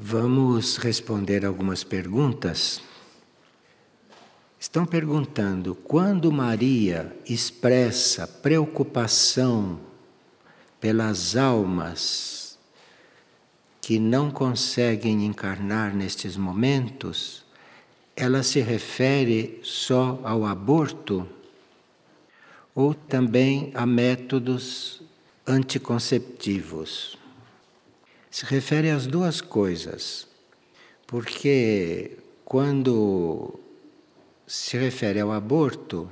Vamos responder algumas perguntas. Estão perguntando quando Maria expressa preocupação pelas almas que não conseguem encarnar nestes momentos, ela se refere só ao aborto ou também a métodos anticonceptivos. Se refere às duas coisas, porque quando se refere ao aborto,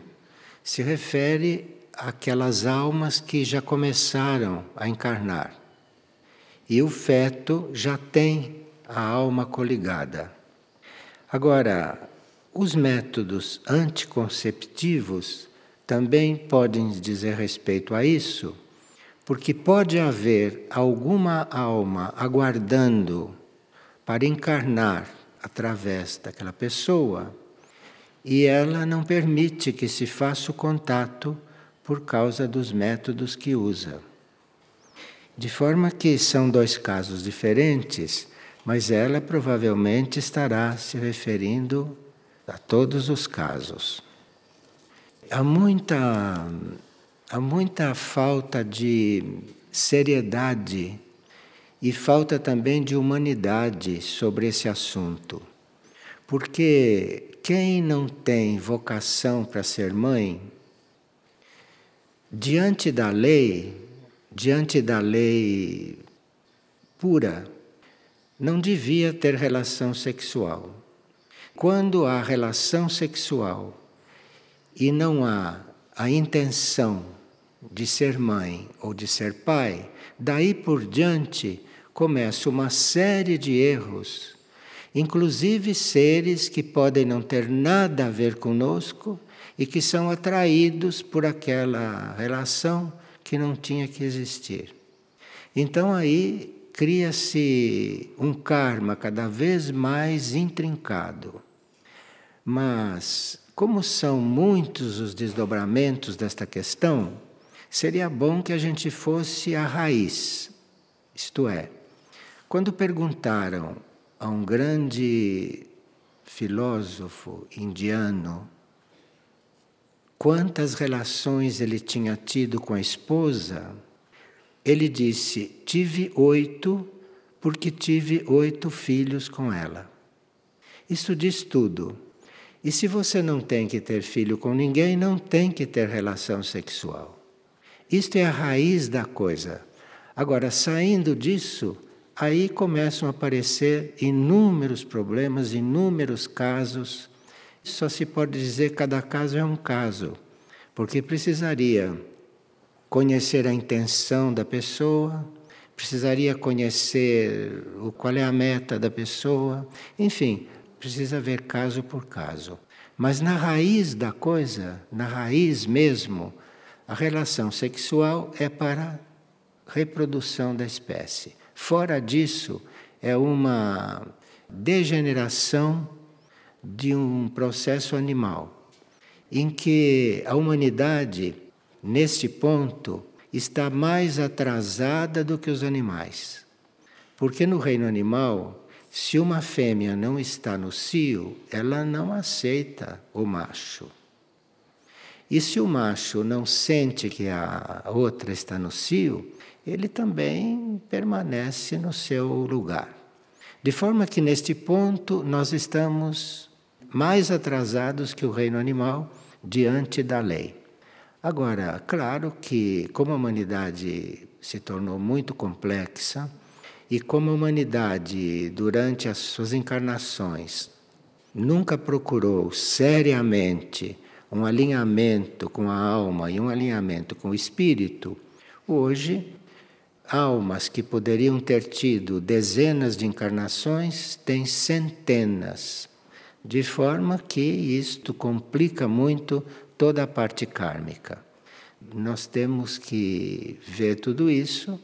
se refere àquelas almas que já começaram a encarnar. E o feto já tem a alma coligada. Agora, os métodos anticonceptivos também podem dizer respeito a isso porque pode haver alguma alma aguardando para encarnar através daquela pessoa e ela não permite que se faça o contato por causa dos métodos que usa. De forma que são dois casos diferentes, mas ela provavelmente estará se referindo a todos os casos. Há muita há muita falta de seriedade e falta também de humanidade sobre esse assunto. Porque quem não tem vocação para ser mãe, diante da lei, diante da lei pura, não devia ter relação sexual. Quando há relação sexual e não há a intenção de ser mãe ou de ser pai, daí por diante começa uma série de erros, inclusive seres que podem não ter nada a ver conosco e que são atraídos por aquela relação que não tinha que existir. Então aí cria-se um karma cada vez mais intrincado. Mas, como são muitos os desdobramentos desta questão, seria bom que a gente fosse à raiz. Isto é, quando perguntaram a um grande filósofo indiano quantas relações ele tinha tido com a esposa, ele disse: Tive oito, porque tive oito filhos com ela. Isso diz tudo. E se você não tem que ter filho com ninguém, não tem que ter relação sexual. Isto é a raiz da coisa. Agora, saindo disso, aí começam a aparecer inúmeros problemas, inúmeros casos. Só se pode dizer que cada caso é um caso, porque precisaria conhecer a intenção da pessoa, precisaria conhecer qual é a meta da pessoa, enfim, precisa ver caso por caso. Mas na raiz da coisa, na raiz mesmo, a relação sexual é para reprodução da espécie. Fora disso, é uma degeneração de um processo animal, em que a humanidade, neste ponto, está mais atrasada do que os animais. Porque no reino animal, se uma fêmea não está no cio, ela não aceita o macho. E se o macho não sente que a outra está no cio, ele também permanece no seu lugar. De forma que neste ponto nós estamos mais atrasados que o reino animal diante da lei. Agora, claro que como a humanidade se tornou muito complexa e como a humanidade durante as suas encarnações nunca procurou seriamente um alinhamento com a alma e um alinhamento com o espírito, hoje, almas que poderiam ter tido dezenas de encarnações têm centenas, de forma que isto complica muito toda a parte kármica. Nós temos que ver tudo isso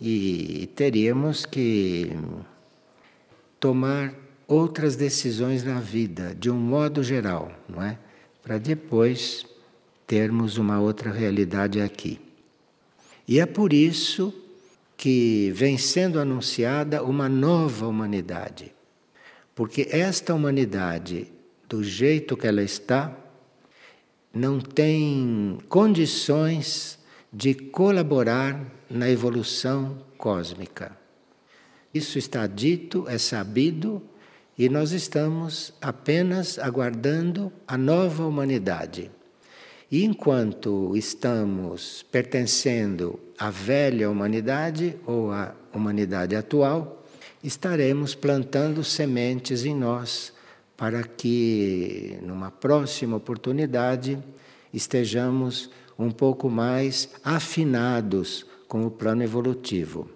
e teríamos que tomar outras decisões na vida, de um modo geral, não é? Para depois termos uma outra realidade aqui. E é por isso que vem sendo anunciada uma nova humanidade. Porque esta humanidade, do jeito que ela está, não tem condições de colaborar na evolução cósmica. Isso está dito, é sabido, e nós estamos apenas aguardando a nova humanidade. E enquanto estamos pertencendo à velha humanidade ou à humanidade atual, estaremos plantando sementes em nós para que, numa próxima oportunidade, estejamos um pouco mais afinados com o plano evolutivo.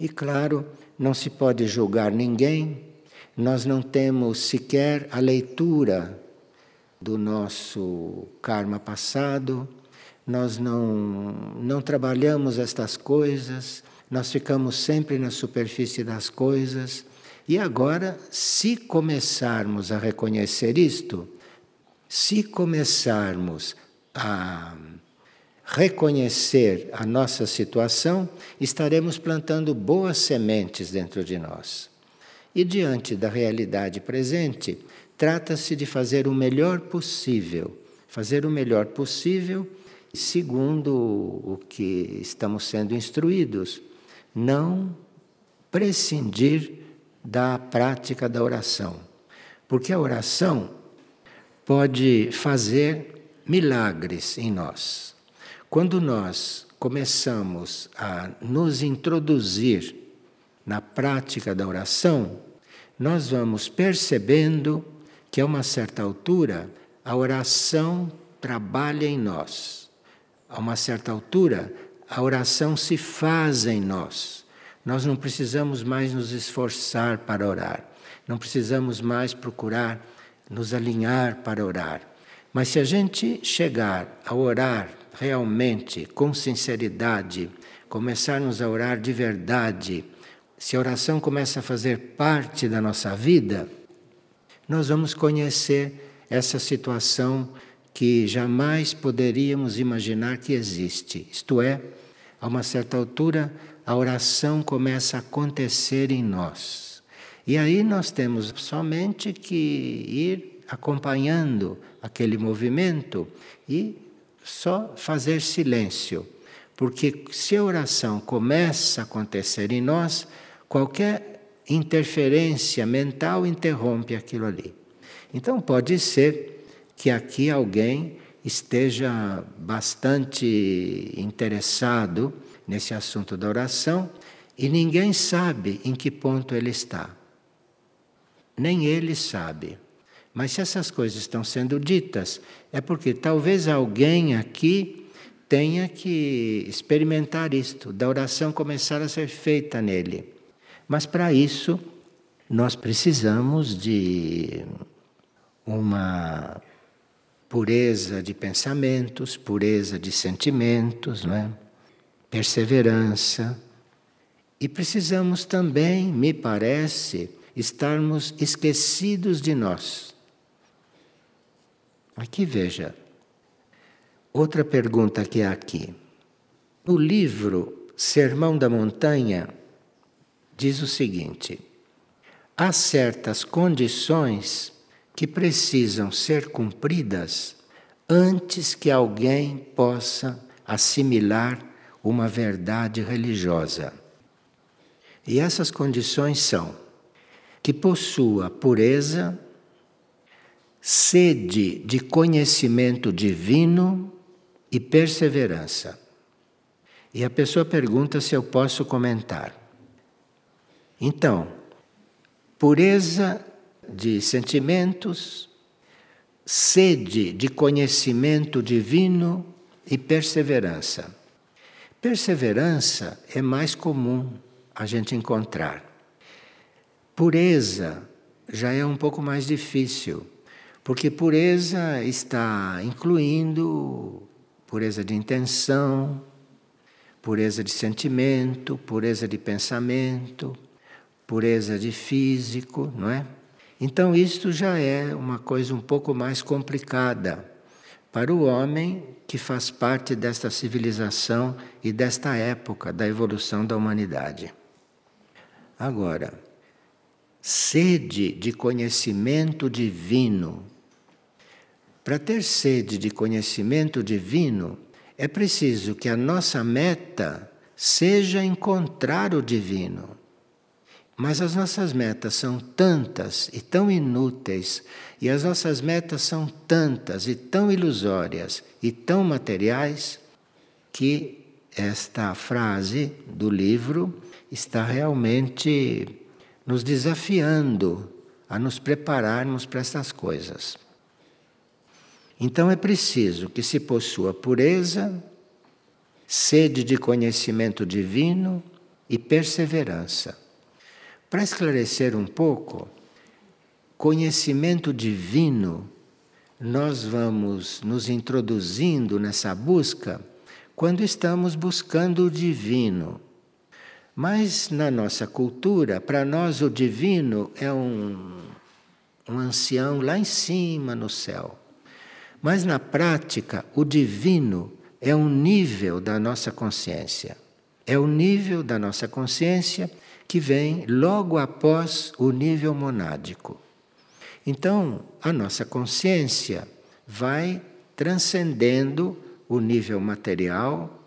E claro, não se pode julgar ninguém, nós não temos sequer a leitura do nosso karma passado, nós não, não trabalhamos estas coisas, nós ficamos sempre na superfície das coisas. E agora, se começarmos a reconhecer isto, se começarmos a reconhecer a nossa situação, estaremos plantando boas sementes dentro de nós. E diante da realidade presente, trata-se de fazer o melhor possível, fazer o melhor possível segundo o que estamos sendo instruídos, não prescindir da prática da oração. Porque a oração pode fazer milagres em nós. Quando nós começamos a nos introduzir na prática da oração, nós vamos percebendo que a uma certa altura a oração trabalha em nós. A uma certa altura a oração se faz em nós. Nós não precisamos mais nos esforçar para orar, não precisamos mais procurar nos alinhar para orar. Mas se a gente chegar a orar realmente com sinceridade, começarmos a orar de verdade, se a oração começa a fazer parte da nossa vida, nós vamos conhecer essa situação que jamais poderíamos imaginar que existe. Isto é, a uma certa altura, a oração começa a acontecer em nós. E aí nós temos somente que ir acompanhando aquele movimento e só fazer silêncio. Porque se a oração começa a acontecer em nós, qualquer interferência mental interrompe aquilo ali. Então pode ser que aqui alguém esteja bastante interessado nesse assunto da oração e ninguém sabe em que ponto ele está. Nem ele sabe. Mas se essas coisas estão sendo ditas, é porque talvez alguém aqui tenha que experimentar isto, da oração começar a ser feita nele. Mas para isso, nós precisamos de uma pureza de pensamentos, pureza de sentimentos, não é? perseverança. E precisamos também, me parece, estarmos esquecidos de nós. Aqui veja. Outra pergunta que há aqui. No livro Sermão da Montanha, diz o seguinte: há certas condições que precisam ser cumpridas antes que alguém possa assimilar uma verdade religiosa. E essas condições são que possua pureza, sede de conhecimento divino e perseverança. E a pessoa pergunta se eu posso comentar. Então, pureza de sentimentos, sede de conhecimento divino e perseverança. Perseverança é mais comum a gente encontrar. Pureza já é um pouco mais difícil, porque pureza está incluindo pureza de intenção, pureza de sentimento, pureza de pensamento, pureza de físico, não é? Então isto já é uma coisa um pouco mais complicada, para o homem que faz parte desta civilização e desta época da evolução da humanidade. Agora, sede de conhecimento divino. Para ter sede de conhecimento divino, é preciso que a nossa meta seja encontrar o divino. Mas as nossas metas são tantas e tão inúteis, e as nossas metas são tantas e tão ilusórias e tão materiais, que esta frase do livro está realmente nos desafiando a nos prepararmos para essas coisas. Então é preciso que se possua pureza, sede de conhecimento divino e perseverança. Para esclarecer um pouco, conhecimento divino, nós vamos nos introduzindo nessa busca quando estamos buscando o divino. Mas na nossa cultura, para nós o divino é um, um ancião lá em cima no céu. Mas na prática, o divino é um nível da nossa consciência. É o nível da nossa consciência que vem logo após o nível monádico. Então, a nossa consciência vai transcendendo o nível material,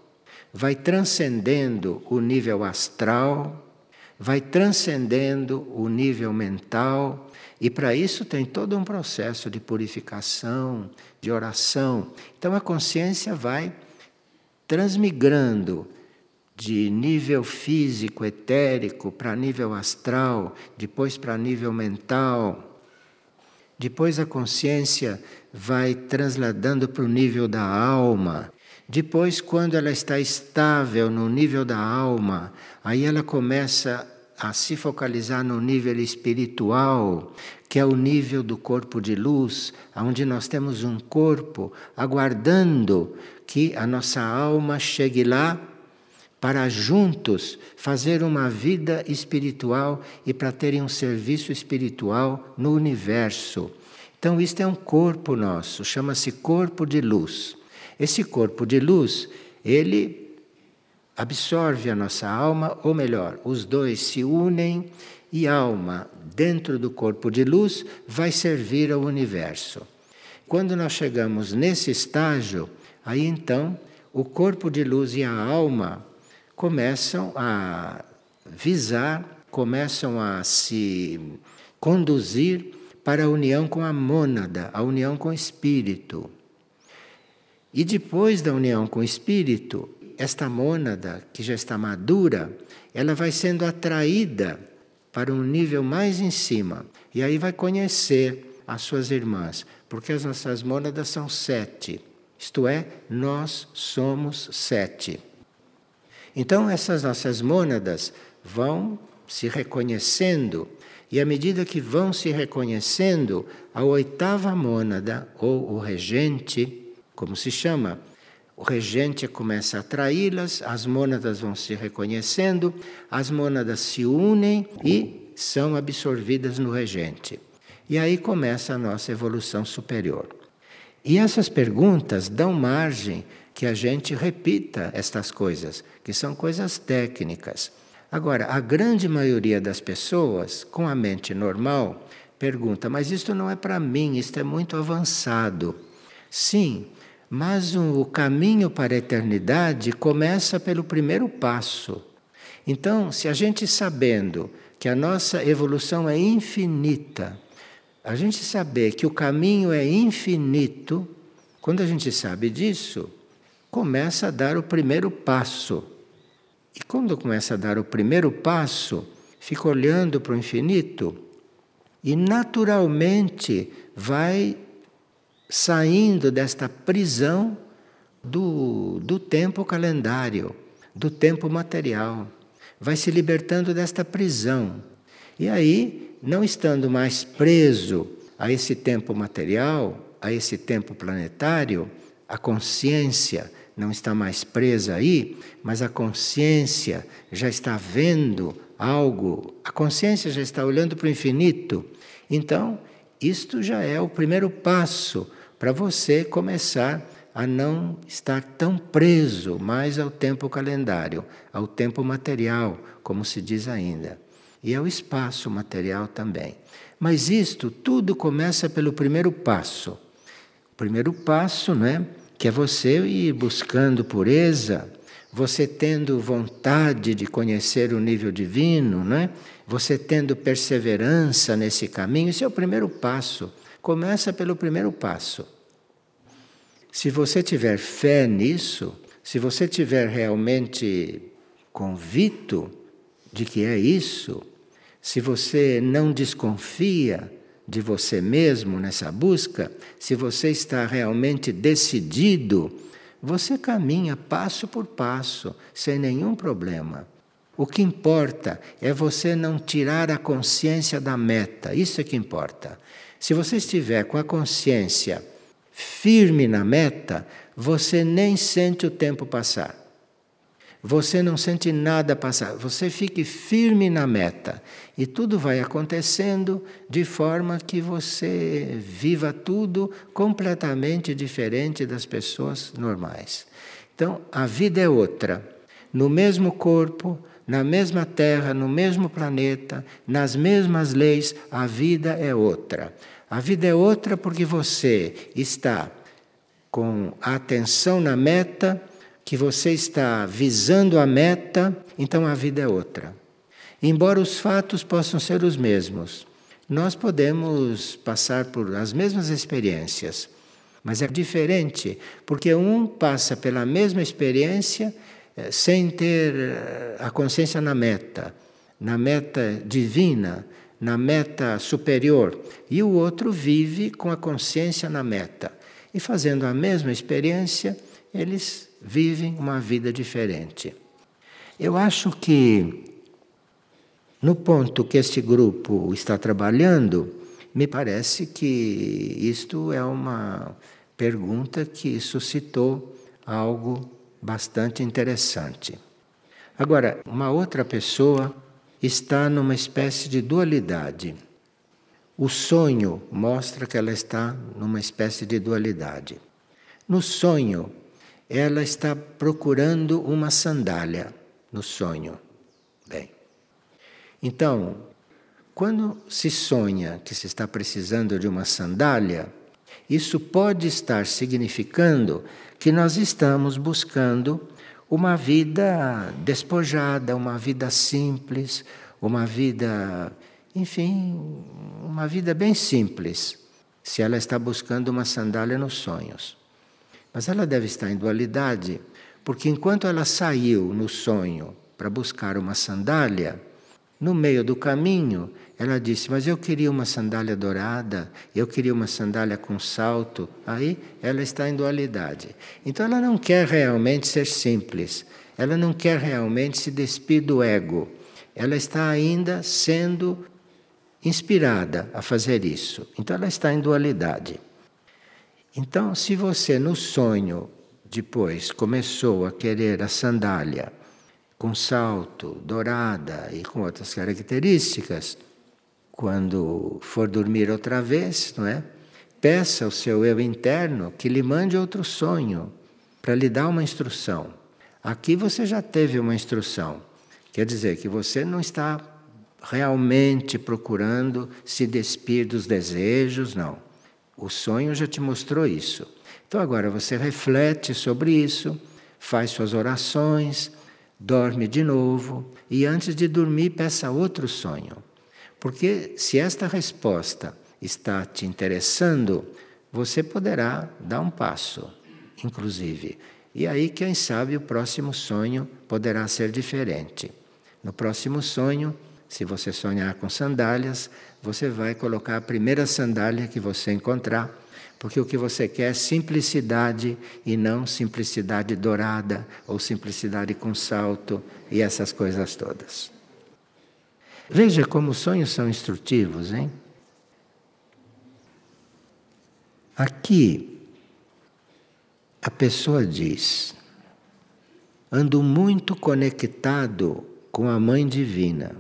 vai transcendendo o nível astral, vai transcendendo o nível mental, e para isso tem todo um processo de purificação, de oração. Então a consciência vai transmigrando de nível físico, etérico, para nível astral, depois para nível mental. Depois a consciência vai transladando para o nível da alma. Depois, quando ela está estável no nível da alma, aí ela começa a se focalizar no nível espiritual, que é o nível do corpo de luz, onde nós temos um corpo aguardando que a nossa alma chegue lá para juntos fazer uma vida espiritual e para terem um serviço espiritual no universo. Então, isto é um corpo nosso, chama-se corpo de luz. Esse corpo de luz, ele absorve a nossa alma, ou melhor, os dois se unem e a alma, dentro do corpo de luz, vai servir ao universo. Quando nós chegamos nesse estágio, aí então o corpo de luz e a alma começam a visar, começam a se conduzir para a união com a mônada, a união com o espírito. E depois da união com o espírito, esta mônada, que já está madura, ela vai sendo atraída para um nível mais em cima. E aí vai conhecer as suas irmãs, porque as nossas mônadas são sete. Isto é, nós somos sete. Então, essas nossas mônadas vão se reconhecendo, e à medida que vão se reconhecendo, a oitava mônada, ou o regente, como se chama, o regente começa a atraí-las, as mônadas vão se reconhecendo, as mônadas se unem e são absorvidas no regente. E aí começa a nossa evolução superior. E essas perguntas dão margem que a gente repita estas coisas, que são coisas técnicas. Agora, a grande maioria das pessoas, com a mente normal, pergunta: mas isto não é para mim, isto é muito avançado. Sim, mas o caminho para a eternidade começa pelo primeiro passo. Então, se a gente sabendo que a nossa evolução é infinita, a gente saber que o caminho é infinito, quando a gente sabe disso, começa a dar o primeiro passo. E quando começa a dar o primeiro passo, fica olhando para o infinito e naturalmente vai saindo desta prisão do, do tempo calendário, do tempo material. Vai se libertando desta prisão. E aí, não estando mais preso a esse tempo material, a esse tempo planetário, a consciência não está mais presa aí, mas a consciência já está vendo algo, a consciência já está olhando para o infinito. Então, isto já é o primeiro passo para você começar a não estar tão preso mais ao tempo calendário, ao tempo material, como se diz ainda, e ao espaço material também. Mas isto tudo começa pelo primeiro passo. O primeiro passo, né, que é você ir buscando pureza, você tendo vontade de conhecer o nível divino, né? Você tendo perseverança nesse caminho, esse é o primeiro passo. Começa pelo primeiro passo. Se você tiver fé nisso, se você tiver realmente convicto de que é isso, se você não desconfia de você mesmo nessa busca, se você está realmente decidido, você caminha passo por passo, sem nenhum problema. O que importa é você não tirar a consciência da meta, isso é que importa. Se você estiver com a consciência firme na meta, você nem sente o tempo passar. Você não sente nada passar, você fique firme na meta e tudo vai acontecendo de forma que você viva tudo completamente diferente das pessoas normais. Então, a vida é outra. No mesmo corpo, na mesma terra, no mesmo planeta, nas mesmas leis, a vida é outra. A vida é outra porque você está com a atenção na meta, que você está visando a meta, então a vida é outra. Embora os fatos possam ser os mesmos, nós podemos passar por as mesmas experiências, mas é diferente, porque um passa pela mesma experiência eh, sem ter eh, a consciência na meta, na meta divina, na meta superior, e o outro vive com a consciência na meta. E fazendo a mesma experiência, eles vivem uma vida diferente. Eu acho que, no ponto que este grupo está trabalhando, me parece que isto é uma pergunta que suscitou algo bastante interessante. Agora, uma outra pessoa está numa espécie de dualidade. O sonho mostra que ela está numa espécie de dualidade. No sonho, ela está procurando uma sandália. No sonho. Bem. Então, quando se sonha que se está precisando de uma sandália, isso pode estar significando que nós estamos buscando uma vida despojada, uma vida simples, uma vida, enfim, uma vida bem simples, se ela está buscando uma sandália nos sonhos. Mas ela deve estar em dualidade, porque enquanto ela saiu no sonho para buscar uma sandália, no meio do caminho, ela disse: Mas eu queria uma sandália dourada, eu queria uma sandália com salto. Aí ela está em dualidade. Então ela não quer realmente ser simples, ela não quer realmente se despir do ego. Ela está ainda sendo inspirada a fazer isso. Então ela está em dualidade. Então, se você no sonho depois começou a querer a sandália com salto, dourada e com outras características, quando for dormir outra vez, não é? Peça ao seu eu interno que lhe mande outro sonho para lhe dar uma instrução. Aqui você já teve uma instrução. Quer dizer que você não está realmente procurando se despir dos desejos, não. O sonho já te mostrou isso. Então agora você reflete sobre isso, faz suas orações, dorme de novo e antes de dormir peça outro sonho. Porque se esta resposta está te interessando, você poderá dar um passo, inclusive. E aí, quem sabe, o próximo sonho poderá ser diferente. No próximo sonho, se você sonhar com sandálias, você vai colocar a primeira sandália que você encontrar, porque o que você quer é simplicidade e não simplicidade dourada ou simplicidade com salto e essas coisas todas. Veja como os sonhos são instrutivos, hein? Aqui, a pessoa diz: ando muito conectado com a Mãe Divina,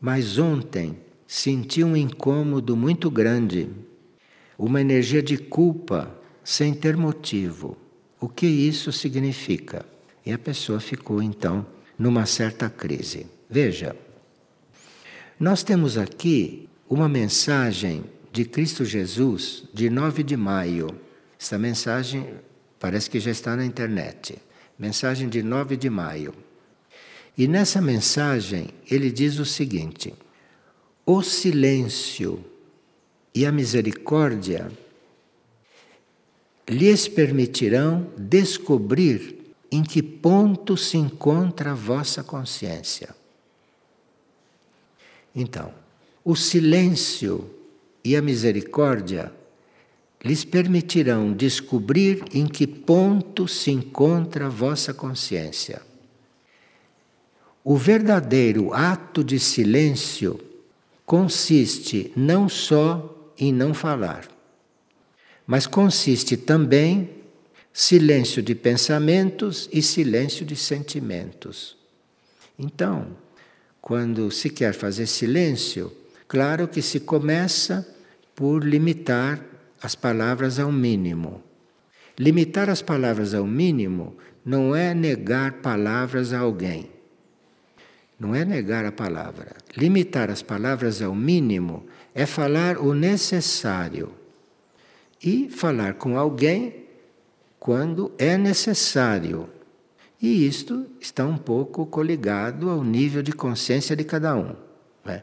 mas ontem senti um incômodo muito grande. uma energia de culpa sem ter motivo. O que isso significa? E a pessoa ficou então numa certa crise. Veja, nós temos aqui uma mensagem de Cristo Jesus de 9 de maio. Essa mensagem parece que já está na internet. Mensagem de 9 de maio. E nessa mensagem ele diz o seguinte: o silêncio e a misericórdia lhes permitirão descobrir em que ponto se encontra a vossa consciência. Então, o silêncio e a misericórdia lhes permitirão descobrir em que ponto se encontra a vossa consciência. O verdadeiro ato de silêncio consiste não só em não falar, mas consiste também silêncio de pensamentos e silêncio de sentimentos. Então, quando se quer fazer silêncio, claro que se começa por limitar as palavras ao mínimo. Limitar as palavras ao mínimo não é negar palavras a alguém. Não é negar a palavra. Limitar as palavras ao mínimo é falar o necessário. E falar com alguém quando é necessário. E isto está um pouco coligado ao nível de consciência de cada um. Né?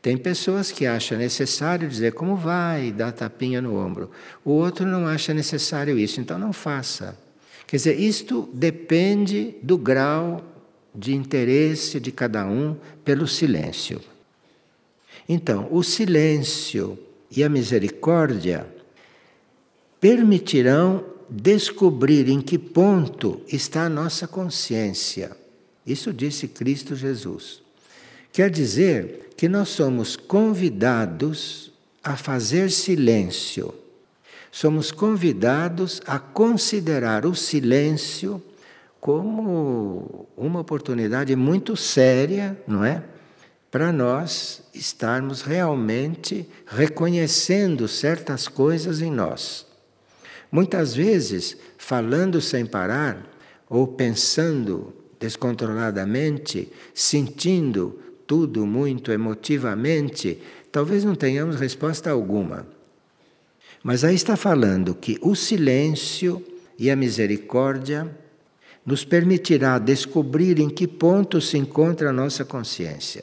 Tem pessoas que acham necessário dizer como vai, dar tapinha no ombro. O outro não acha necessário isso, então não faça. Quer dizer, isto depende do grau de interesse de cada um pelo silêncio. Então, o silêncio e a misericórdia permitirão descobrir em que ponto está a nossa consciência. Isso disse Cristo Jesus. Quer dizer que nós somos convidados a fazer silêncio. Somos convidados a considerar o silêncio como uma oportunidade muito séria, não é? Para nós estarmos realmente reconhecendo certas coisas em nós. Muitas vezes, falando sem parar, ou pensando descontroladamente, sentindo tudo muito emotivamente, talvez não tenhamos resposta alguma. Mas aí está falando que o silêncio e a misericórdia nos permitirá descobrir em que ponto se encontra a nossa consciência.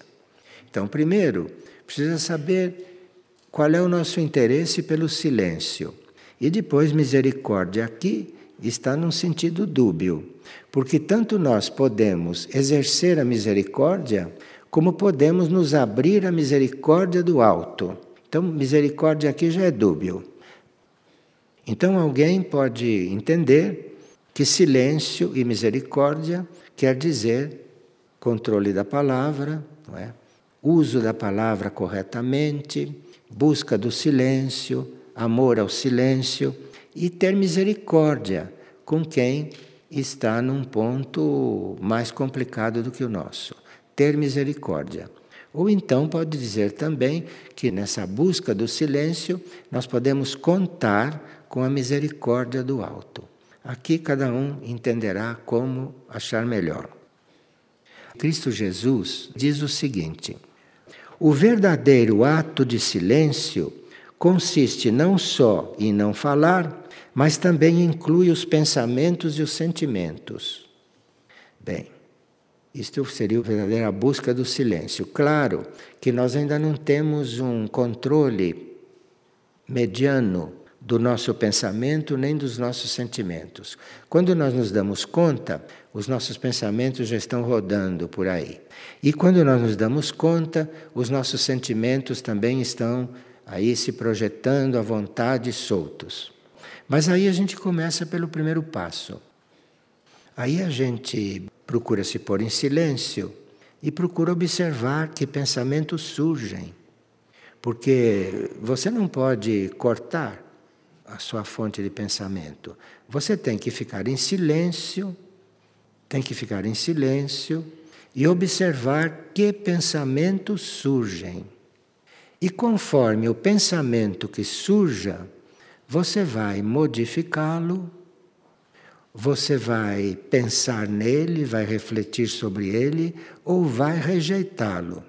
Então, primeiro, precisa saber qual é o nosso interesse pelo silêncio. E depois, misericórdia aqui está num sentido dúbio, porque tanto nós podemos exercer a misericórdia, como podemos nos abrir à misericórdia do alto. Então, misericórdia aqui já é dúbio. Então, alguém pode entender que silêncio e misericórdia quer dizer controle da palavra, não é? uso da palavra corretamente, busca do silêncio, amor ao silêncio e ter misericórdia com quem está num ponto mais complicado do que o nosso. Ter misericórdia. Ou então pode dizer também que nessa busca do silêncio nós podemos contar com a misericórdia do alto. Aqui cada um entenderá como achar melhor. Cristo Jesus diz o seguinte: o verdadeiro ato de silêncio consiste não só em não falar, mas também inclui os pensamentos e os sentimentos. Bem, isto seria a verdadeira busca do silêncio. Claro que nós ainda não temos um controle mediano do nosso pensamento nem dos nossos sentimentos. Quando nós nos damos conta, os nossos pensamentos já estão rodando por aí. E quando nós nos damos conta, os nossos sentimentos também estão aí se projetando à vontade soltos. Mas aí a gente começa pelo primeiro passo. Aí a gente procura se pôr em silêncio e procura observar que pensamentos surgem. Porque você não pode cortar a sua fonte de pensamento. Você tem que ficar em silêncio, tem que ficar em silêncio e observar que pensamentos surgem. E conforme o pensamento que surja, você vai modificá-lo, você vai pensar nele, vai refletir sobre ele ou vai rejeitá-lo.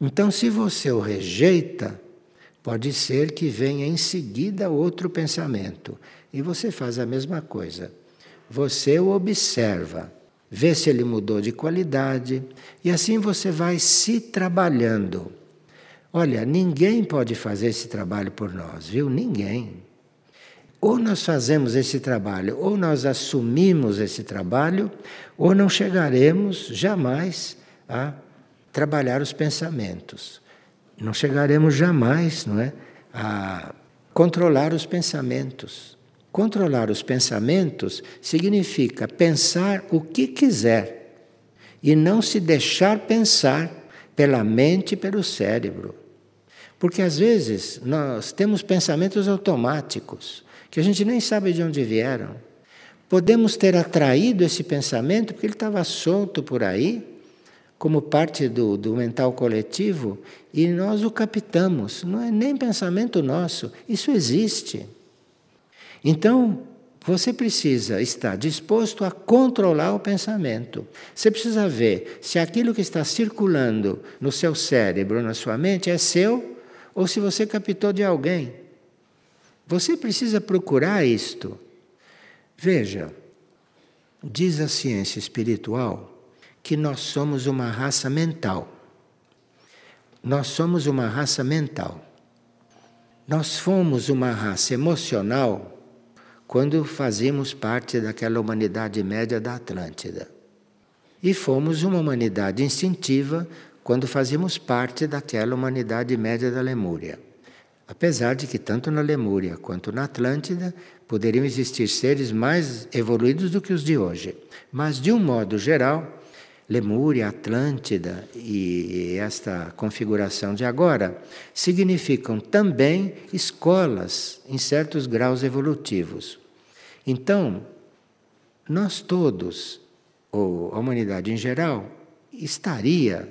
Então, se você o rejeita, pode ser que venha em seguida outro pensamento e você faz a mesma coisa. Você o observa, vê se ele mudou de qualidade e assim você vai se trabalhando. Olha, ninguém pode fazer esse trabalho por nós, viu? Ninguém. Ou nós fazemos esse trabalho, ou nós assumimos esse trabalho, ou não chegaremos jamais a trabalhar os pensamentos. Não chegaremos jamais, não é, a controlar os pensamentos. Controlar os pensamentos significa pensar o que quiser e não se deixar pensar pela mente e pelo cérebro. Porque às vezes nós temos pensamentos automáticos que a gente nem sabe de onde vieram. Podemos ter atraído esse pensamento porque ele estava solto por aí, como parte do, do mental coletivo, e nós o captamos. Não é nem pensamento nosso, isso existe. Então, você precisa estar disposto a controlar o pensamento. Você precisa ver se aquilo que está circulando no seu cérebro, na sua mente, é seu ou se você captou de alguém. Você precisa procurar isto. Veja, diz a ciência espiritual que nós somos uma raça mental. Nós somos uma raça mental. Nós fomos uma raça emocional quando fazíamos parte daquela humanidade média da Atlântida. E fomos uma humanidade instintiva quando fazíamos parte daquela humanidade média da Lemúria. Apesar de que tanto na Lemúria quanto na Atlântida poderiam existir seres mais evoluídos do que os de hoje. Mas, de um modo geral, Lemúria, Atlântida e esta configuração de agora significam também escolas em certos graus evolutivos. Então, nós todos, ou a humanidade em geral, estaria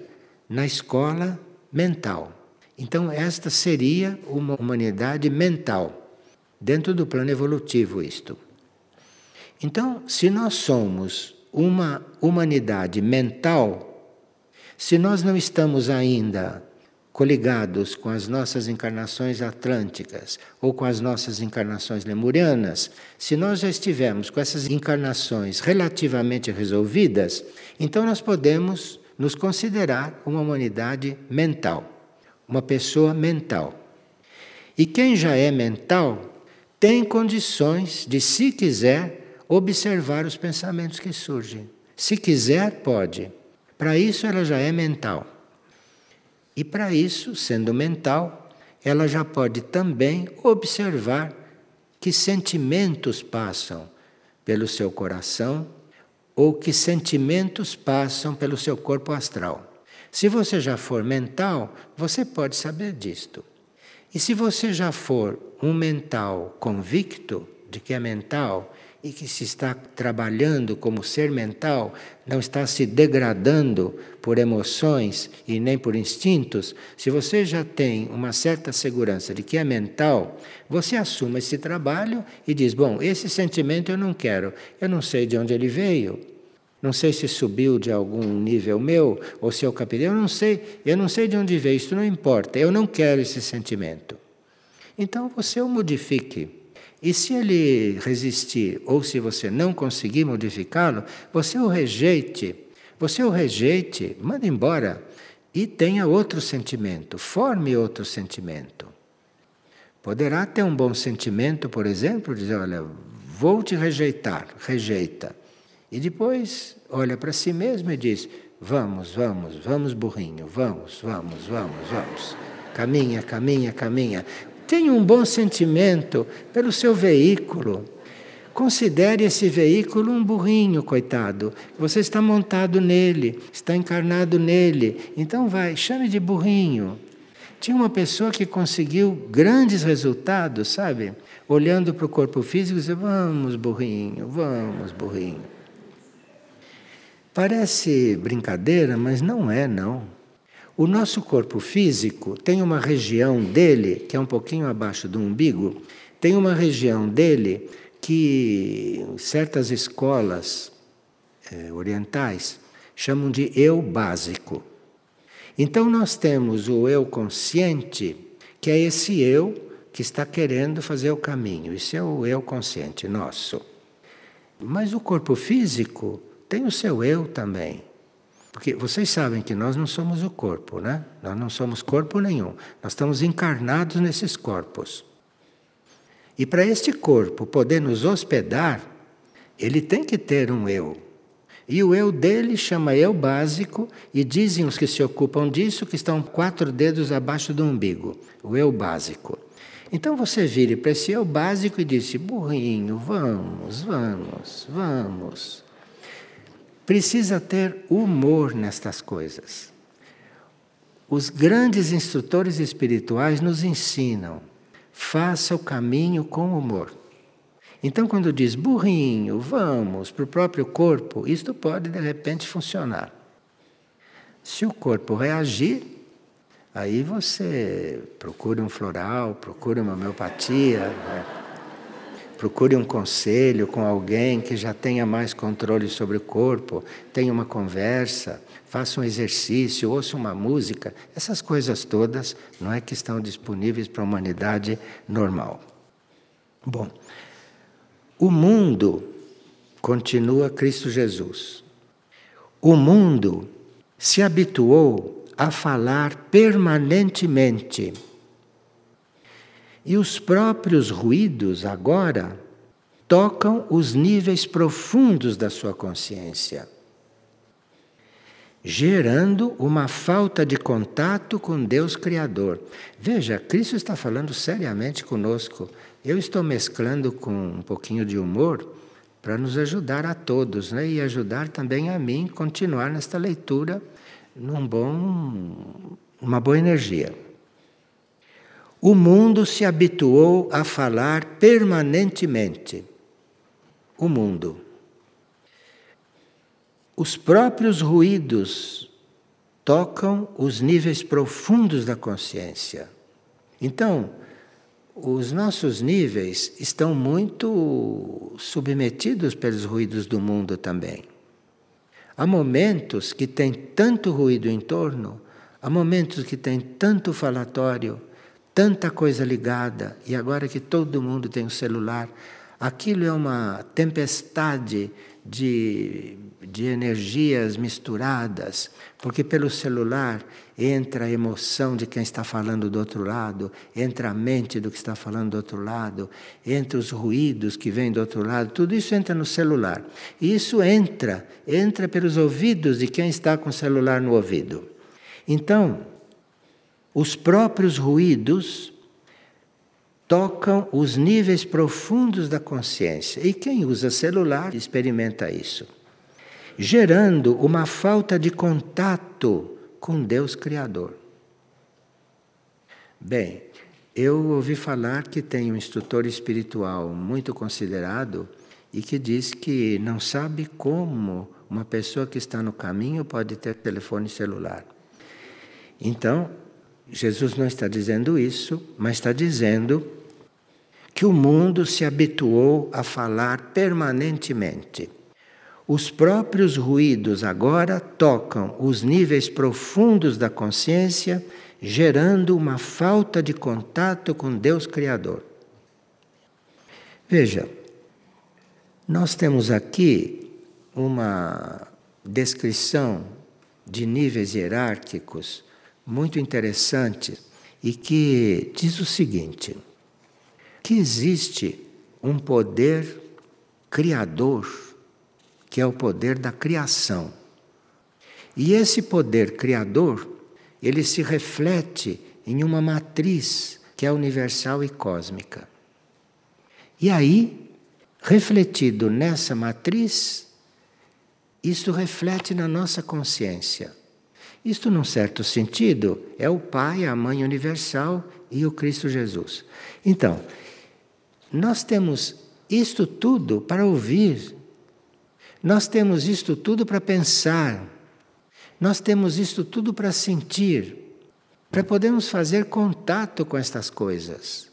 na escola mental. Então, esta seria uma humanidade mental, dentro do plano evolutivo, isto. Então, se nós somos uma humanidade mental, se nós não estamos ainda coligados com as nossas encarnações atlânticas ou com as nossas encarnações lemurianas, se nós já estivermos com essas encarnações relativamente resolvidas, então nós podemos nos considerar uma humanidade mental, uma pessoa mental. E quem já é mental tem condições de, se quiser, observar os pensamentos que surgem. Se quiser, pode. Para isso, ela já é mental. E para isso, sendo mental, ela já pode também observar que sentimentos passam pelo seu coração ou que sentimentos passam pelo seu corpo astral. Se você já for mental, você pode saber disto. E se você já for um mental convicto de que é mental e que se está trabalhando como ser mental, não está se degradando por emoções e nem por instintos, se você já tem uma certa segurança de que é mental, você assuma esse trabalho e diz: Bom, esse sentimento eu não quero, eu não sei de onde ele veio. Não sei se subiu de algum nível meu ou se eu captei, eu não sei, eu não sei de onde veio, isso não importa, eu não quero esse sentimento. Então você o modifique e se ele resistir, ou se você não conseguir modificá-lo, você o rejeite. Você o rejeite, manda embora e tenha outro sentimento, forme outro sentimento. Poderá ter um bom sentimento, por exemplo, dizer: Olha, vou te rejeitar, rejeita. E depois olha para si mesmo e diz: Vamos, vamos, vamos, burrinho, vamos, vamos, vamos, vamos. Caminha, caminha, caminha. Tenha um bom sentimento pelo seu veículo. Considere esse veículo um burrinho, coitado. Você está montado nele, está encarnado nele. Então vai, chame de burrinho. Tinha uma pessoa que conseguiu grandes resultados, sabe? Olhando para o corpo físico dizendo: Vamos, burrinho, vamos, burrinho. Parece brincadeira, mas não é, não. O nosso corpo físico tem uma região dele, que é um pouquinho abaixo do umbigo, tem uma região dele que certas escolas eh, orientais chamam de eu básico. Então nós temos o eu consciente, que é esse eu que está querendo fazer o caminho. Isso é o eu consciente nosso. Mas o corpo físico tem o seu eu também. Porque vocês sabem que nós não somos o corpo, né? Nós não somos corpo nenhum. Nós estamos encarnados nesses corpos. E para este corpo poder nos hospedar, ele tem que ter um eu. E o eu dele chama eu básico, e dizem os que se ocupam disso que estão quatro dedos abaixo do umbigo. O eu básico. Então você vire para esse eu básico e disse: burrinho, vamos, vamos, vamos. Precisa ter humor nestas coisas. Os grandes instrutores espirituais nos ensinam: faça o caminho com humor. Então, quando diz burrinho, vamos para o próprio corpo, isto pode de repente funcionar. Se o corpo reagir, Aí você procure um floral, procure uma homeopatia, né? Procure um conselho com alguém que já tenha mais controle sobre o corpo, tenha uma conversa, faça um exercício, ouça uma música. Essas coisas todas não é que estão disponíveis para a humanidade normal. Bom, o mundo continua Cristo Jesus. O mundo se habituou a falar permanentemente. E os próprios ruídos agora tocam os níveis profundos da sua consciência, gerando uma falta de contato com Deus Criador. Veja, Cristo está falando seriamente conosco. Eu estou mesclando com um pouquinho de humor para nos ajudar a todos né? e ajudar também a mim continuar nesta leitura num bom, uma boa energia. O mundo se habituou a falar permanentemente. O mundo. Os próprios ruídos tocam os níveis profundos da consciência. Então, os nossos níveis estão muito submetidos pelos ruídos do mundo também. Há momentos que tem tanto ruído em torno, há momentos que tem tanto falatório, tanta coisa ligada, e agora que todo mundo tem um celular, aquilo é uma tempestade de, de energias misturadas, porque pelo celular entra a emoção de quem está falando do outro lado, entra a mente do que está falando do outro lado, entra os ruídos que vêm do outro lado, tudo isso entra no celular. E isso entra, entra pelos ouvidos de quem está com o celular no ouvido. Então, os próprios ruídos tocam os níveis profundos da consciência. E quem usa celular experimenta isso, gerando uma falta de contato com Deus Criador. Bem, eu ouvi falar que tem um instrutor espiritual muito considerado e que diz que não sabe como uma pessoa que está no caminho pode ter telefone celular. Então, Jesus não está dizendo isso, mas está dizendo que o mundo se habituou a falar permanentemente. Os próprios ruídos agora tocam os níveis profundos da consciência, gerando uma falta de contato com Deus Criador. Veja, nós temos aqui uma descrição de níveis hierárquicos muito interessante e que diz o seguinte: que existe um poder criador, que é o poder da criação. E esse poder criador, ele se reflete em uma matriz que é universal e cósmica. E aí, refletido nessa matriz, isto reflete na nossa consciência. Isto, num certo sentido, é o Pai, a Mãe Universal e o Cristo Jesus. Então, nós temos isto tudo para ouvir, nós temos isto tudo para pensar. Nós temos isto tudo para sentir, para podermos fazer contato com estas coisas.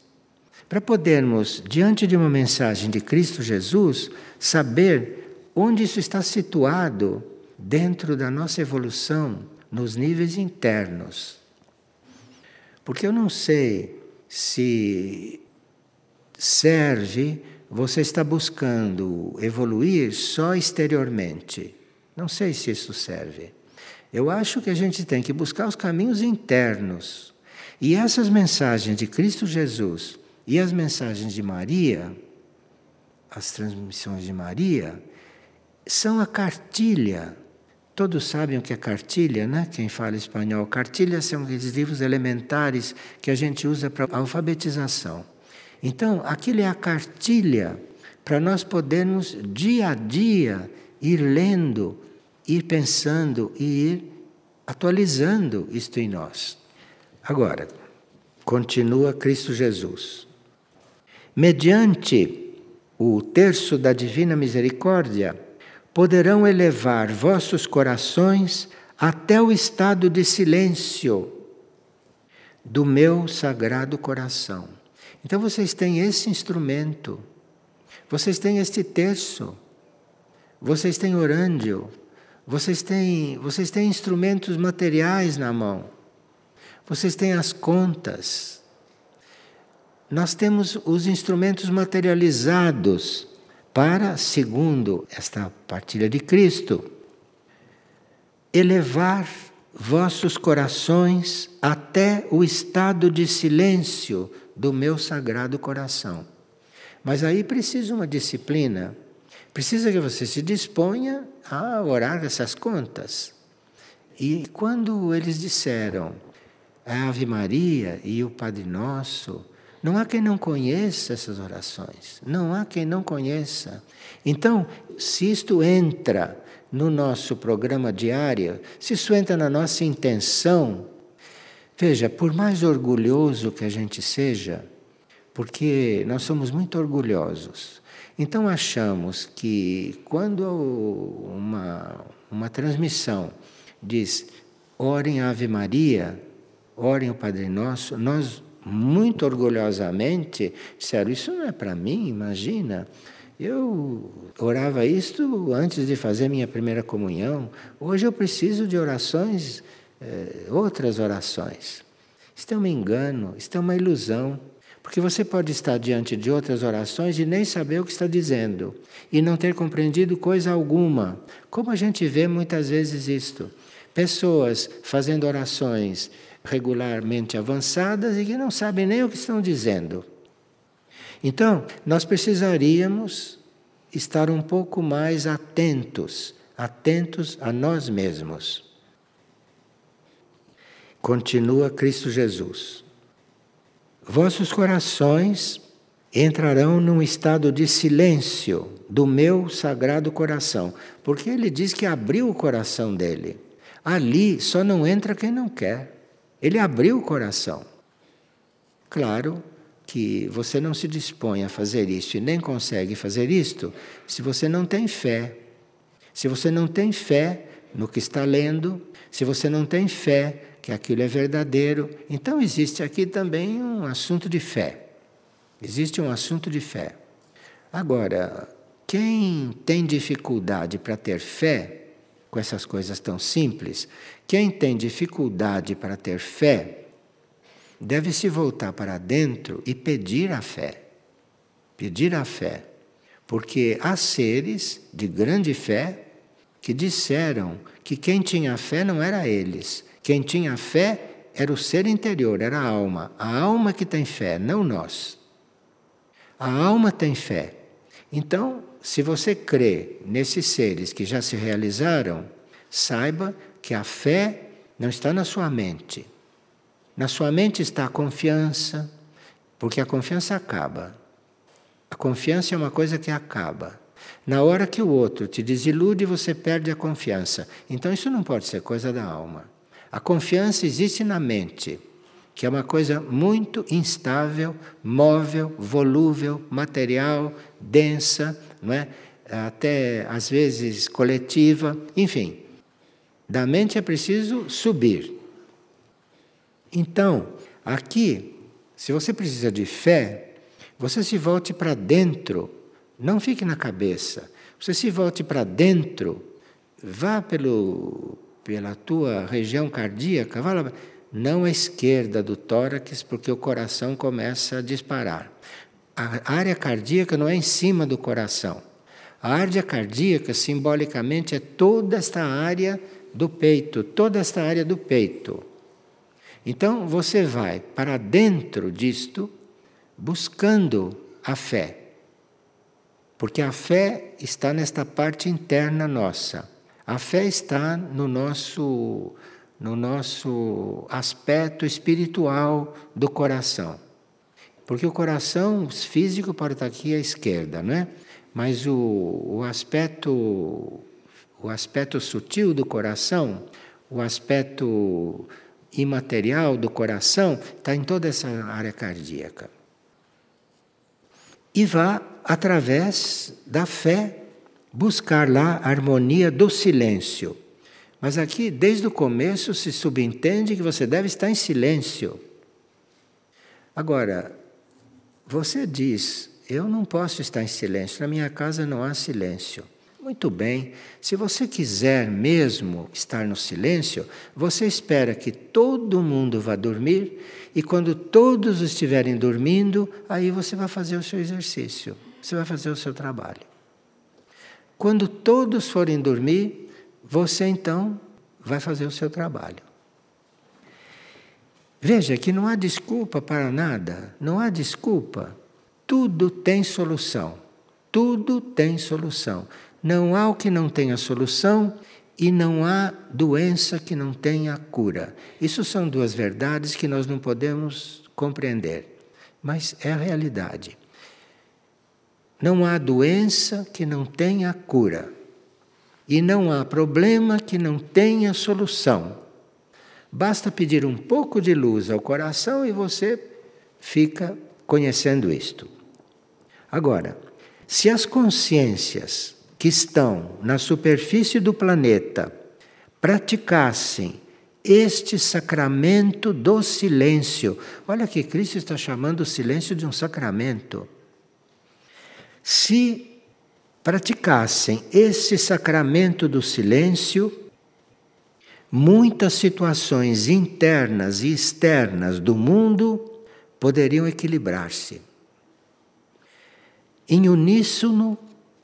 Para podermos, diante de uma mensagem de Cristo Jesus, saber onde isso está situado dentro da nossa evolução, nos níveis internos. Porque eu não sei se serve você está buscando evoluir só exteriormente. Não sei se isso serve. Eu acho que a gente tem que buscar os caminhos internos. E essas mensagens de Cristo Jesus e as mensagens de Maria, as transmissões de Maria, são a cartilha. Todos sabem o que é cartilha, né? Quem fala espanhol. Cartilha são aqueles livros elementares que a gente usa para alfabetização. Então, aquilo é a cartilha para nós podermos dia a dia ir lendo, ir pensando e ir atualizando isto em nós. Agora, continua Cristo Jesus. Mediante o terço da divina misericórdia, poderão elevar vossos corações até o estado de silêncio do meu sagrado coração. Então vocês têm esse instrumento, vocês têm este terço, vocês têm orândio, vocês têm, vocês têm instrumentos materiais na mão, vocês têm as contas. Nós temos os instrumentos materializados para, segundo esta partilha de Cristo, elevar vossos corações até o estado de silêncio do meu sagrado coração. Mas aí precisa uma disciplina. Precisa que você se disponha a orar essas contas. E quando eles disseram a Ave Maria e o Padre Nosso, não há quem não conheça essas orações. Não há quem não conheça. Então, se isto entra no nosso programa diário, se isso entra na nossa intenção, Veja, por mais orgulhoso que a gente seja, porque nós somos muito orgulhosos, então achamos que quando uma, uma transmissão diz orem Ave Maria, orem o Padre Nosso, nós muito orgulhosamente disseram, isso não é para mim, imagina. Eu orava isto antes de fazer minha primeira comunhão. Hoje eu preciso de orações eh, outras orações. Isto é um engano, isto é uma ilusão. Porque você pode estar diante de outras orações e nem saber o que está dizendo, e não ter compreendido coisa alguma. Como a gente vê muitas vezes isto. Pessoas fazendo orações regularmente avançadas e que não sabem nem o que estão dizendo. Então, nós precisaríamos estar um pouco mais atentos, atentos a nós mesmos. Continua Cristo Jesus. Vossos corações entrarão num estado de silêncio do meu sagrado coração, porque ele diz que abriu o coração dele. Ali só não entra quem não quer. Ele abriu o coração. Claro que você não se dispõe a fazer isso e nem consegue fazer isto se você não tem fé. Se você não tem fé no que está lendo, se você não tem fé que aquilo é verdadeiro. Então existe aqui também um assunto de fé. Existe um assunto de fé. Agora, quem tem dificuldade para ter fé com essas coisas tão simples, quem tem dificuldade para ter fé, deve se voltar para dentro e pedir a fé. Pedir a fé. Porque há seres de grande fé que disseram que quem tinha fé não era eles, quem tinha fé era o ser interior, era a alma. A alma que tem fé, não nós. A alma tem fé. Então, se você crê nesses seres que já se realizaram, saiba que a fé não está na sua mente. Na sua mente está a confiança, porque a confiança acaba. A confiança é uma coisa que acaba. Na hora que o outro te desilude, você perde a confiança. Então, isso não pode ser coisa da alma. A confiança existe na mente, que é uma coisa muito instável, móvel, volúvel, material, densa, não é? até às vezes coletiva, enfim. Da mente é preciso subir. Então, aqui, se você precisa de fé, você se volte para dentro, não fique na cabeça. Você se volte para dentro, vá pelo, pela tua região cardíaca, vá lá, não à esquerda do tórax, porque o coração começa a disparar. A área cardíaca não é em cima do coração. A área cardíaca, simbolicamente, é toda esta área do peito, toda esta área do peito. Então você vai para dentro disto buscando a fé. Porque a fé está nesta parte interna nossa. A fé está no nosso no nosso aspecto espiritual do coração. Porque o coração físico pode estar aqui à esquerda, não é? Mas o, o aspecto o aspecto sutil do coração, o aspecto imaterial do coração, está em toda essa área cardíaca. E vá, através da fé, buscar lá a harmonia do silêncio. Mas aqui, desde o começo, se subentende que você deve estar em silêncio. Agora, você diz: Eu não posso estar em silêncio, na minha casa não há silêncio. Muito bem, se você quiser mesmo estar no silêncio, você espera que todo mundo vá dormir e quando todos estiverem dormindo, aí você vai fazer o seu exercício, você vai fazer o seu trabalho. Quando todos forem dormir, você então vai fazer o seu trabalho. Veja que não há desculpa para nada, não há desculpa. Tudo tem solução. Tudo tem solução. Não há o que não tenha solução e não há doença que não tenha cura. Isso são duas verdades que nós não podemos compreender, mas é a realidade. Não há doença que não tenha cura. E não há problema que não tenha solução. Basta pedir um pouco de luz ao coração e você fica conhecendo isto. Agora, se as consciências que estão na superfície do planeta praticassem este sacramento do silêncio. Olha que Cristo está chamando o silêncio de um sacramento. Se praticassem esse sacramento do silêncio, muitas situações internas e externas do mundo poderiam equilibrar-se. Em uníssono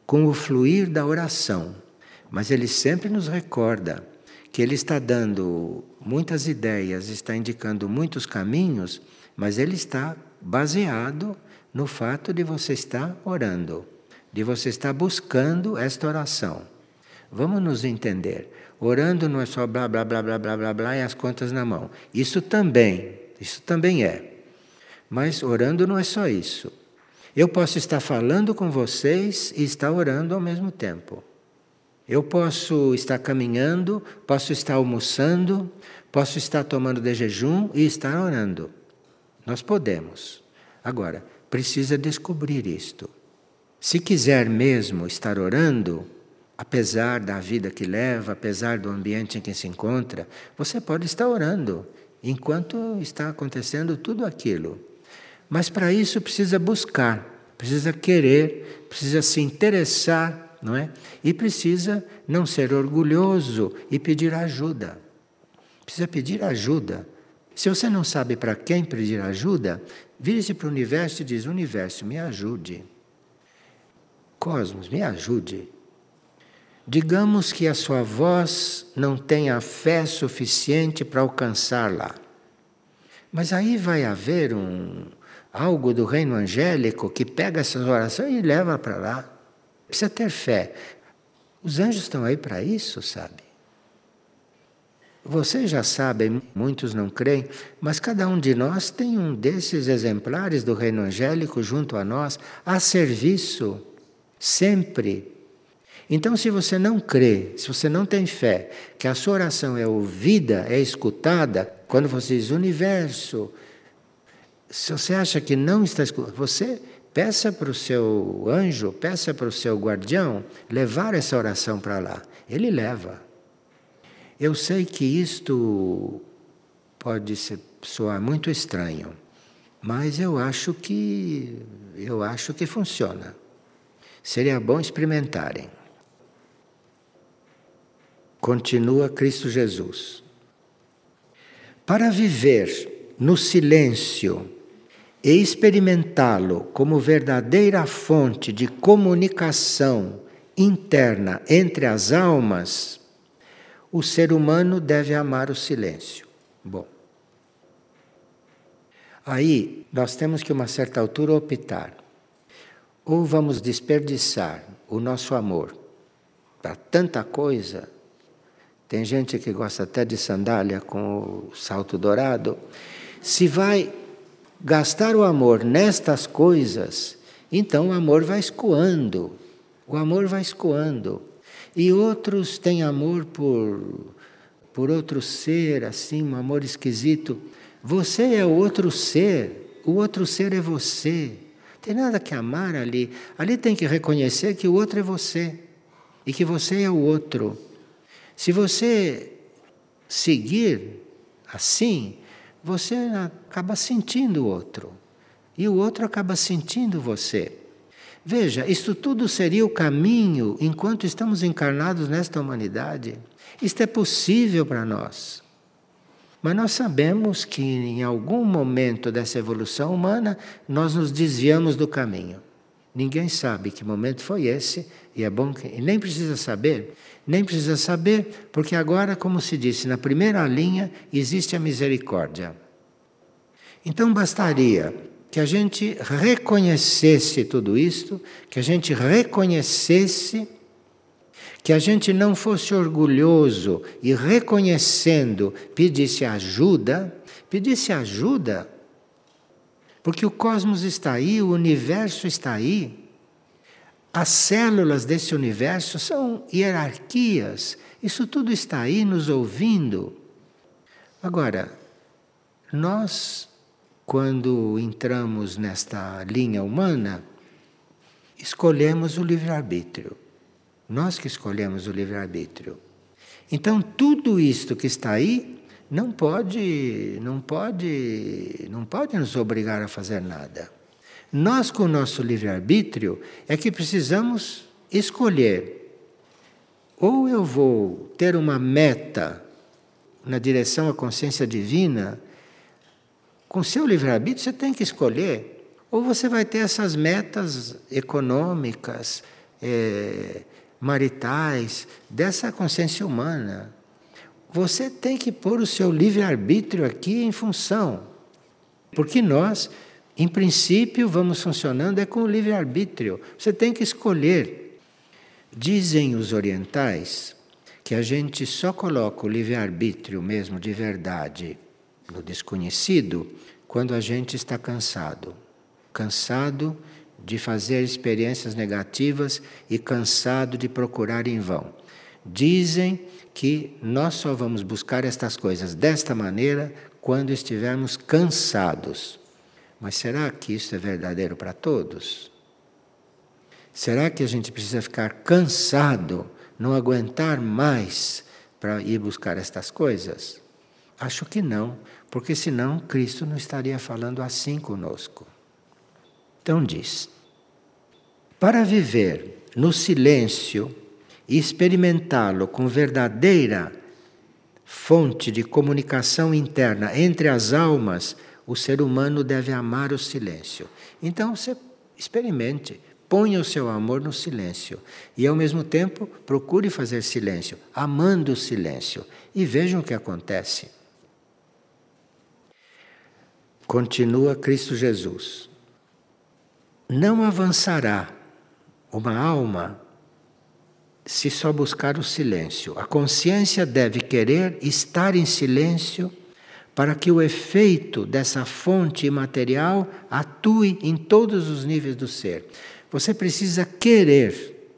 com o fluir da oração. Mas ele sempre nos recorda que ele está dando muitas ideias, está indicando muitos caminhos, mas ele está baseado no fato de você estar orando, de você estar buscando esta oração. Vamos nos entender. Orando não é só blá blá blá blá blá blá blá e as contas na mão. Isso também, isso também é. Mas orando não é só isso. Eu posso estar falando com vocês e estar orando ao mesmo tempo. Eu posso estar caminhando, posso estar almoçando, posso estar tomando de jejum e estar orando. Nós podemos. Agora, precisa descobrir isto. Se quiser mesmo estar orando, apesar da vida que leva, apesar do ambiente em que se encontra, você pode estar orando enquanto está acontecendo tudo aquilo. Mas para isso precisa buscar, precisa querer, precisa se interessar, não é? E precisa não ser orgulhoso e pedir ajuda. Precisa pedir ajuda. Se você não sabe para quem pedir ajuda, vire-se para o universo e diz: Universo, me ajude. Cosmos, me ajude. Digamos que a sua voz não tenha fé suficiente para alcançar lá. Mas aí vai haver um, algo do reino angélico que pega essas orações e leva para lá. Precisa ter fé. Os anjos estão aí para isso, sabe? Vocês já sabem, muitos não creem, mas cada um de nós tem um desses exemplares do reino angélico junto a nós, a serviço, sempre. Então, se você não crê, se você não tem fé que a sua oração é ouvida, é escutada, quando você diz universo, se você acha que não está escutando, você peça para o seu anjo, peça para o seu guardião levar essa oração para lá. Ele leva. Eu sei que isto pode soar muito estranho, mas eu acho que eu acho que funciona. Seria bom experimentarem. Continua Cristo Jesus. Para viver no silêncio e experimentá-lo como verdadeira fonte de comunicação interna entre as almas, o ser humano deve amar o silêncio. Bom. Aí nós temos que, a uma certa altura, optar. Ou vamos desperdiçar o nosso amor para tanta coisa tem gente que gosta até de sandália com o salto dourado. Se vai gastar o amor nestas coisas, então o amor vai escoando. O amor vai escoando. E outros têm amor por, por outro ser, assim, um amor esquisito. Você é o outro ser, o outro ser é você. Tem nada que amar ali. Ali tem que reconhecer que o outro é você e que você é o outro. Se você seguir assim, você acaba sentindo o outro. E o outro acaba sentindo você. Veja, isto tudo seria o caminho enquanto estamos encarnados nesta humanidade. Isto é possível para nós. Mas nós sabemos que em algum momento dessa evolução humana nós nos desviamos do caminho. Ninguém sabe que momento foi esse, e é bom que. E nem precisa saber, nem precisa saber, porque agora, como se disse, na primeira linha existe a misericórdia. Então bastaria que a gente reconhecesse tudo isto, que a gente reconhecesse, que a gente não fosse orgulhoso e reconhecendo pedisse ajuda, pedisse ajuda porque o cosmos está aí, o universo está aí. As células desse universo são hierarquias. Isso tudo está aí nos ouvindo. Agora, nós, quando entramos nesta linha humana, escolhemos o livre-arbítrio. Nós que escolhemos o livre-arbítrio. Então, tudo isto que está aí não pode, não pode, não pode nos obrigar a fazer nada. Nós, com o nosso livre-arbítrio, é que precisamos escolher. Ou eu vou ter uma meta na direção à consciência divina, com seu livre-arbítrio você tem que escolher. Ou você vai ter essas metas econômicas, é, maritais, dessa consciência humana. Você tem que pôr o seu livre-arbítrio aqui em função. Porque nós, em princípio, vamos funcionando é com o livre-arbítrio. Você tem que escolher. Dizem os orientais que a gente só coloca o livre-arbítrio mesmo de verdade no desconhecido quando a gente está cansado. Cansado de fazer experiências negativas e cansado de procurar em vão. Dizem que nós só vamos buscar estas coisas desta maneira quando estivermos cansados. Mas será que isso é verdadeiro para todos? Será que a gente precisa ficar cansado, não aguentar mais para ir buscar estas coisas? Acho que não, porque senão Cristo não estaria falando assim conosco. Então diz: para viver no silêncio, e experimentá-lo com verdadeira fonte de comunicação interna entre as almas, o ser humano deve amar o silêncio. Então você experimente, ponha o seu amor no silêncio e ao mesmo tempo procure fazer silêncio, amando o silêncio e vejam o que acontece. Continua Cristo Jesus. Não avançará uma alma se só buscar o silêncio. A consciência deve querer estar em silêncio para que o efeito dessa fonte imaterial atue em todos os níveis do ser. Você precisa querer,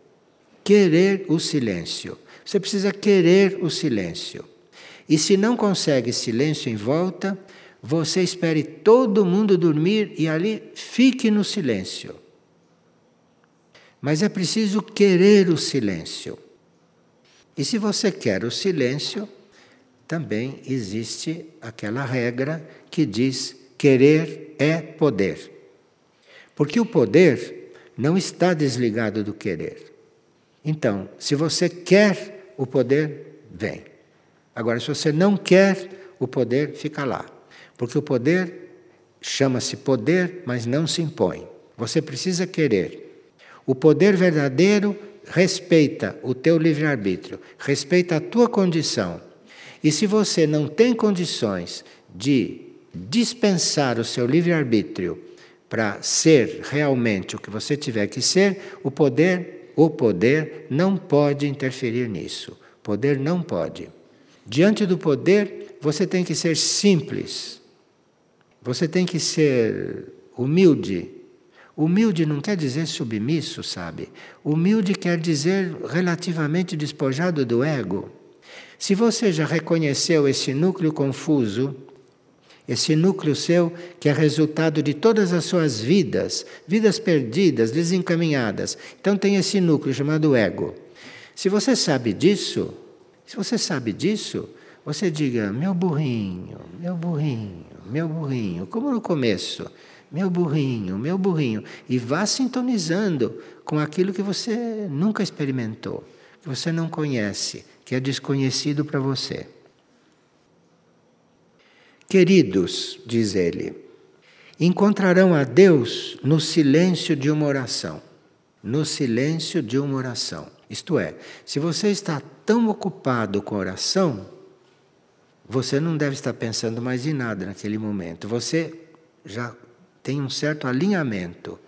querer o silêncio. Você precisa querer o silêncio. E se não consegue silêncio em volta, você espere todo mundo dormir e ali fique no silêncio. Mas é preciso querer o silêncio. E se você quer o silêncio, também existe aquela regra que diz querer é poder. Porque o poder não está desligado do querer. Então, se você quer o poder, vem. Agora, se você não quer o poder, fica lá. Porque o poder chama-se poder, mas não se impõe. Você precisa querer. O poder verdadeiro respeita o teu livre-arbítrio, respeita a tua condição. E se você não tem condições de dispensar o seu livre-arbítrio para ser realmente o que você tiver que ser, o poder, o poder não pode interferir nisso. O poder não pode. Diante do poder, você tem que ser simples. Você tem que ser humilde. Humilde não quer dizer submisso, sabe? Humilde quer dizer relativamente despojado do ego. Se você já reconheceu esse núcleo confuso, esse núcleo seu que é resultado de todas as suas vidas, vidas perdidas, desencaminhadas. Então tem esse núcleo chamado ego. Se você sabe disso, se você sabe disso, você diga: meu burrinho, meu burrinho, meu burrinho, como no começo, meu burrinho, meu burrinho, e vá sintonizando com aquilo que você nunca experimentou, que você não conhece, que é desconhecido para você. Queridos, diz ele, encontrarão a Deus no silêncio de uma oração. No silêncio de uma oração. Isto é, se você está tão ocupado com oração, você não deve estar pensando mais em nada naquele momento. Você já tem um certo alinhamento.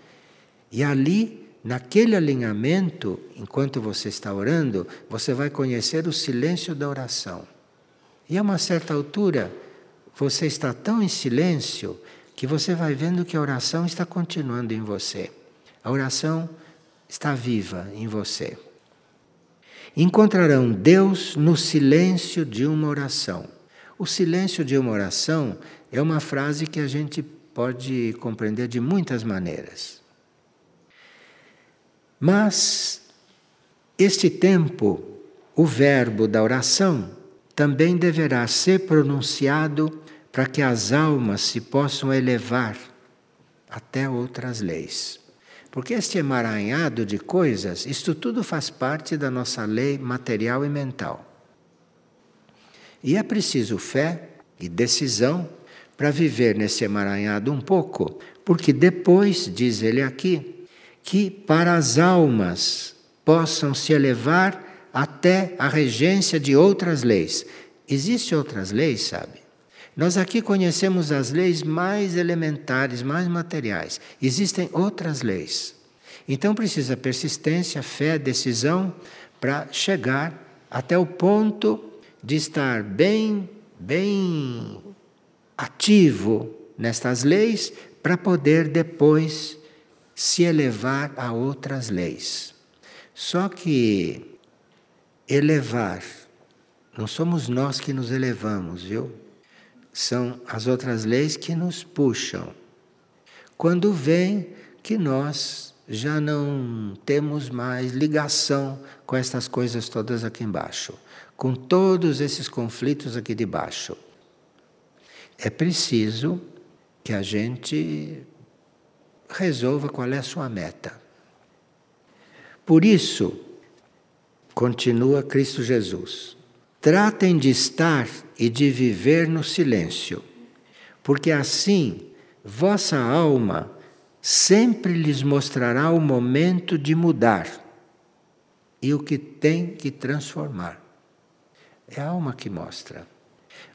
E ali, naquele alinhamento, enquanto você está orando, você vai conhecer o silêncio da oração. E a uma certa altura, você está tão em silêncio que você vai vendo que a oração está continuando em você. A oração está viva em você. Encontrarão Deus no silêncio de uma oração. O silêncio de uma oração é uma frase que a gente pode compreender de muitas maneiras. Mas este tempo, o verbo da oração também deverá ser pronunciado para que as almas se possam elevar até outras leis. Porque este emaranhado de coisas, isto tudo faz parte da nossa lei material e mental. E é preciso fé e decisão para viver nesse emaranhado um pouco, porque depois, diz ele aqui, que para as almas possam se elevar até a regência de outras leis. Existem outras leis, sabe? Nós aqui conhecemos as leis mais elementares, mais materiais. Existem outras leis. Então precisa persistência, fé, decisão para chegar até o ponto de estar bem, bem ativo nestas leis para poder depois se elevar a outras leis. Só que elevar, não somos nós que nos elevamos, viu? são as outras leis que nos puxam. Quando vem que nós já não temos mais ligação com estas coisas todas aqui embaixo, com todos esses conflitos aqui de baixo. É preciso que a gente resolva qual é a sua meta. Por isso, continua Cristo Jesus. Tratem de estar e de viver no silêncio, porque assim vossa alma sempre lhes mostrará o momento de mudar e o que tem que transformar. É a alma que mostra.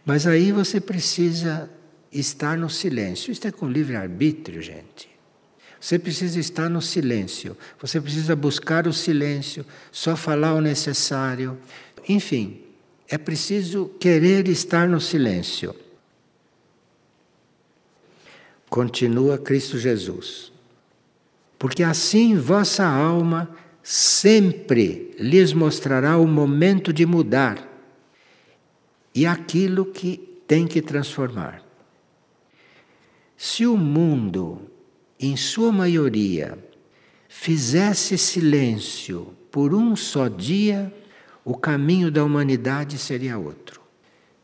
Mas aí você precisa estar no silêncio. Isso é com livre-arbítrio, gente. Você precisa estar no silêncio. Você precisa buscar o silêncio, só falar o necessário. Enfim, é preciso querer estar no silêncio. Continua Cristo Jesus. Porque assim vossa alma sempre lhes mostrará o momento de mudar e aquilo que tem que transformar. Se o mundo, em sua maioria, fizesse silêncio por um só dia, o caminho da humanidade seria outro.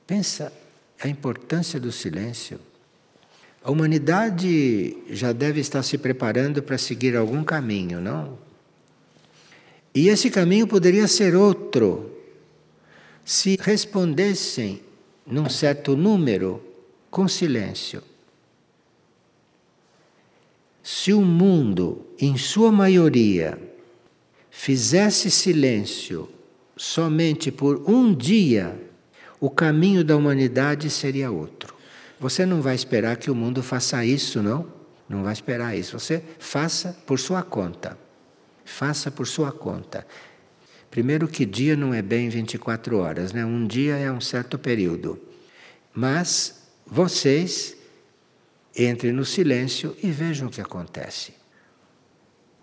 Pensa a importância do silêncio. A humanidade já deve estar se preparando para seguir algum caminho, não? E esse caminho poderia ser outro se respondessem num certo número com silêncio. Se o mundo, em sua maioria, fizesse silêncio somente por um dia, o caminho da humanidade seria outro. Você não vai esperar que o mundo faça isso, não? Não vai esperar isso. Você faça por sua conta. Faça por sua conta. Primeiro que dia não é bem 24 horas, né? Um dia é um certo período. Mas vocês entrem no silêncio e vejam o que acontece.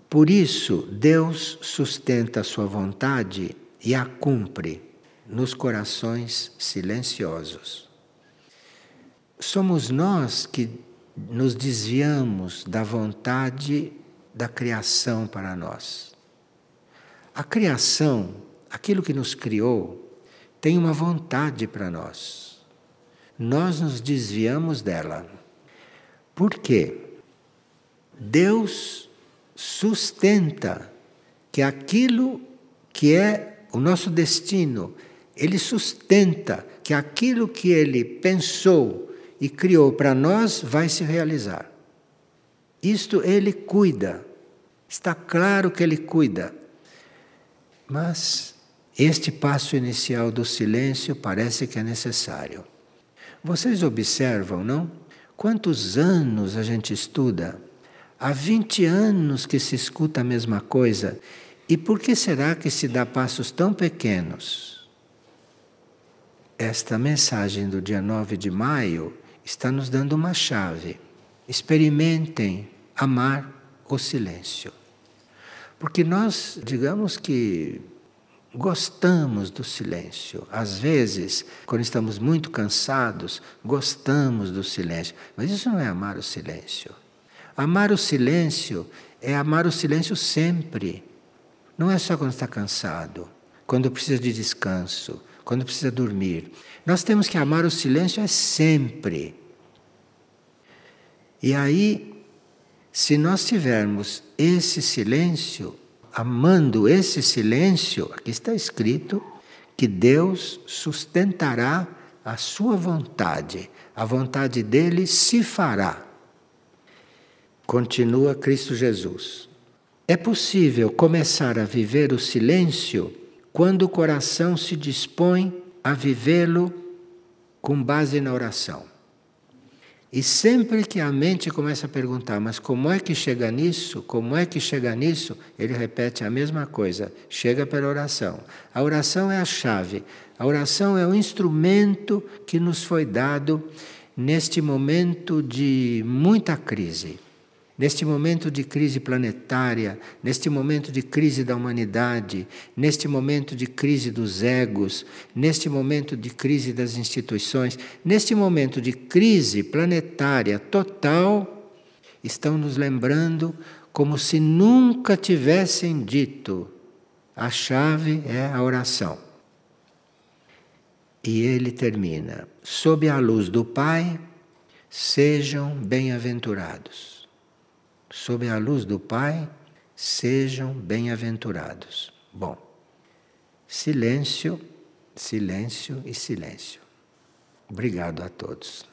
Por isso, Deus sustenta a sua vontade e a cumpre nos corações silenciosos. Somos nós que nos desviamos da vontade da criação para nós. A criação, aquilo que nos criou, tem uma vontade para nós. Nós nos desviamos dela. Por quê? Deus sustenta que aquilo que é o nosso destino, ele sustenta que aquilo que ele pensou e criou para nós vai se realizar. Isto ele cuida. Está claro que ele cuida. Mas este passo inicial do silêncio parece que é necessário. Vocês observam, não? Quantos anos a gente estuda? Há 20 anos que se escuta a mesma coisa. E por que será que se dá passos tão pequenos? Esta mensagem do dia 9 de maio está nos dando uma chave. Experimentem amar o silêncio. Porque nós, digamos que gostamos do silêncio. Às vezes, quando estamos muito cansados, gostamos do silêncio. Mas isso não é amar o silêncio. Amar o silêncio é amar o silêncio sempre. Não é só quando está cansado, quando precisa de descanso, quando precisa dormir. Nós temos que amar o silêncio é sempre. E aí, se nós tivermos esse silêncio, amando esse silêncio, aqui está escrito que Deus sustentará a sua vontade, a vontade dele se fará. Continua Cristo Jesus. É possível começar a viver o silêncio quando o coração se dispõe a vivê-lo com base na oração. E sempre que a mente começa a perguntar, mas como é que chega nisso? Como é que chega nisso? Ele repete a mesma coisa: chega pela oração. A oração é a chave, a oração é o instrumento que nos foi dado neste momento de muita crise neste momento de crise planetária, neste momento de crise da humanidade, neste momento de crise dos egos, neste momento de crise das instituições, neste momento de crise planetária total, estão nos lembrando como se nunca tivessem dito: a chave é a oração. E ele termina: sob a luz do Pai, sejam bem-aventurados sob a luz do Pai, sejam bem-aventurados. Bom, silêncio, silêncio e silêncio. Obrigado a todos.